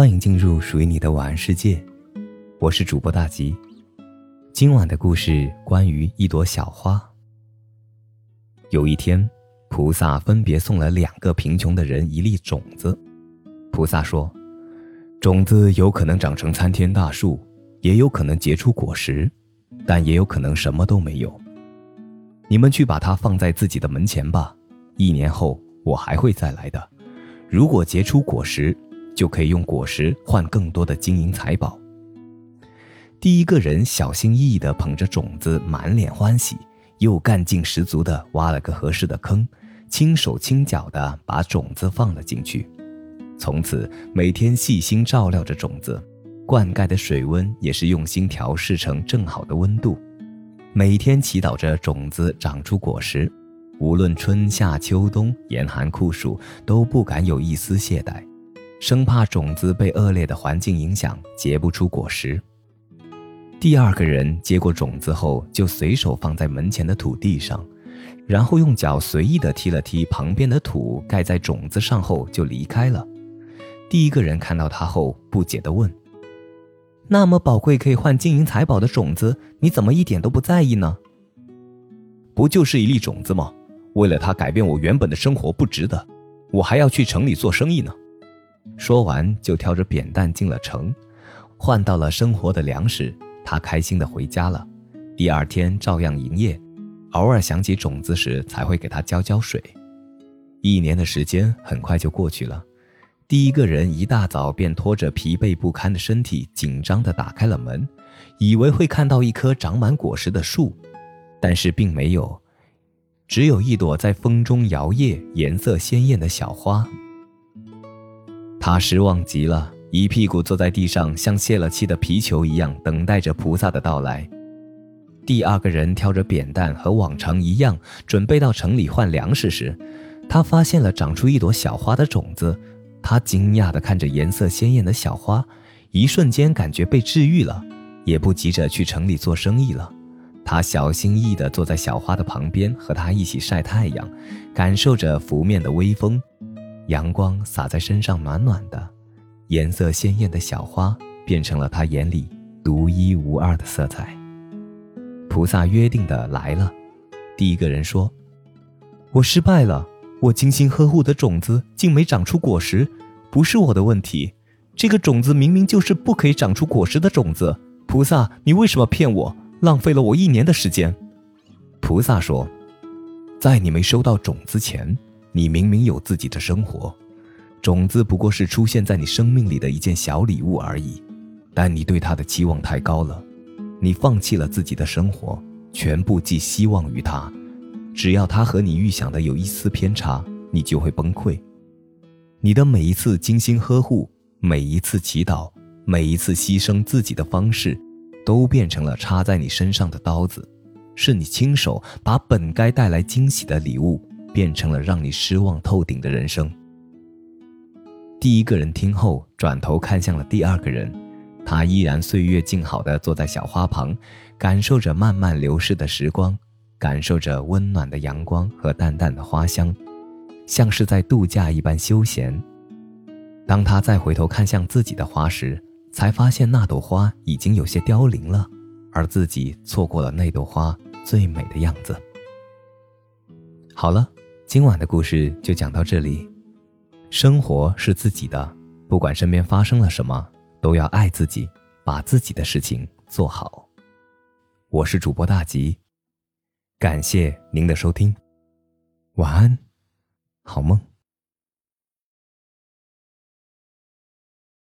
欢迎进入属于你的晚安世界，我是主播大吉。今晚的故事关于一朵小花。有一天，菩萨分别送了两个贫穷的人一粒种子。菩萨说：“种子有可能长成参天大树，也有可能结出果实，但也有可能什么都没有。你们去把它放在自己的门前吧。一年后，我还会再来的。如果结出果实，”就可以用果实换更多的金银财宝。第一个人小心翼翼地捧着种子，满脸欢喜，又干劲十足地挖了个合适的坑，轻手轻脚地把种子放了进去。从此每天细心照料着种子，灌溉的水温也是用心调试成正好的温度。每天祈祷着种子长出果实，无论春夏秋冬、严寒酷暑，都不敢有一丝懈怠。生怕种子被恶劣的环境影响，结不出果实。第二个人接过种子后，就随手放在门前的土地上，然后用脚随意的踢了踢旁边的土，盖在种子上后就离开了。第一个人看到他后，不解地问：“那么宝贵可以换金银财宝的种子，你怎么一点都不在意呢？”“不就是一粒种子吗？为了它改变我原本的生活，不值得。我还要去城里做生意呢。”说完，就挑着扁担进了城，换到了生活的粮食。他开心地回家了。第二天照样营业，偶尔想起种子时，才会给它浇浇水。一年的时间很快就过去了。第一个人一大早便拖着疲惫不堪的身体，紧张地打开了门，以为会看到一棵长满果实的树，但是并没有，只有一朵在风中摇曳、颜色鲜艳的小花。他失望极了，一屁股坐在地上，像泄了气的皮球一样，等待着菩萨的到来。第二个人挑着扁担，和往常一样，准备到城里换粮食时，他发现了长出一朵小花的种子。他惊讶地看着颜色鲜艳的小花，一瞬间感觉被治愈了，也不急着去城里做生意了。他小心翼翼地坐在小花的旁边，和它一起晒太阳，感受着拂面的微风。阳光洒在身上，暖暖的，颜色鲜艳的小花变成了他眼里独一无二的色彩。菩萨约定的来了，第一个人说：“我失败了，我精心呵护的种子竟没长出果实，不是我的问题。这个种子明明就是不可以长出果实的种子。菩萨，你为什么骗我，浪费了我一年的时间？”菩萨说：“在你没收到种子前。”你明明有自己的生活，种子不过是出现在你生命里的一件小礼物而已，但你对它的期望太高了，你放弃了自己的生活，全部寄希望于它，只要他和你预想的有一丝偏差，你就会崩溃。你的每一次精心呵护，每一次祈祷，每一次牺牲自己的方式，都变成了插在你身上的刀子，是你亲手把本该带来惊喜的礼物。变成了让你失望透顶的人生。第一个人听后，转头看向了第二个人，他依然岁月静好的坐在小花旁，感受着慢慢流逝的时光，感受着温暖的阳光和淡淡的花香，像是在度假一般休闲。当他再回头看向自己的花时，才发现那朵花已经有些凋零了，而自己错过了那朵花最美的样子。好了。今晚的故事就讲到这里。生活是自己的，不管身边发生了什么，都要爱自己，把自己的事情做好。我是主播大吉，感谢您的收听，晚安，好梦。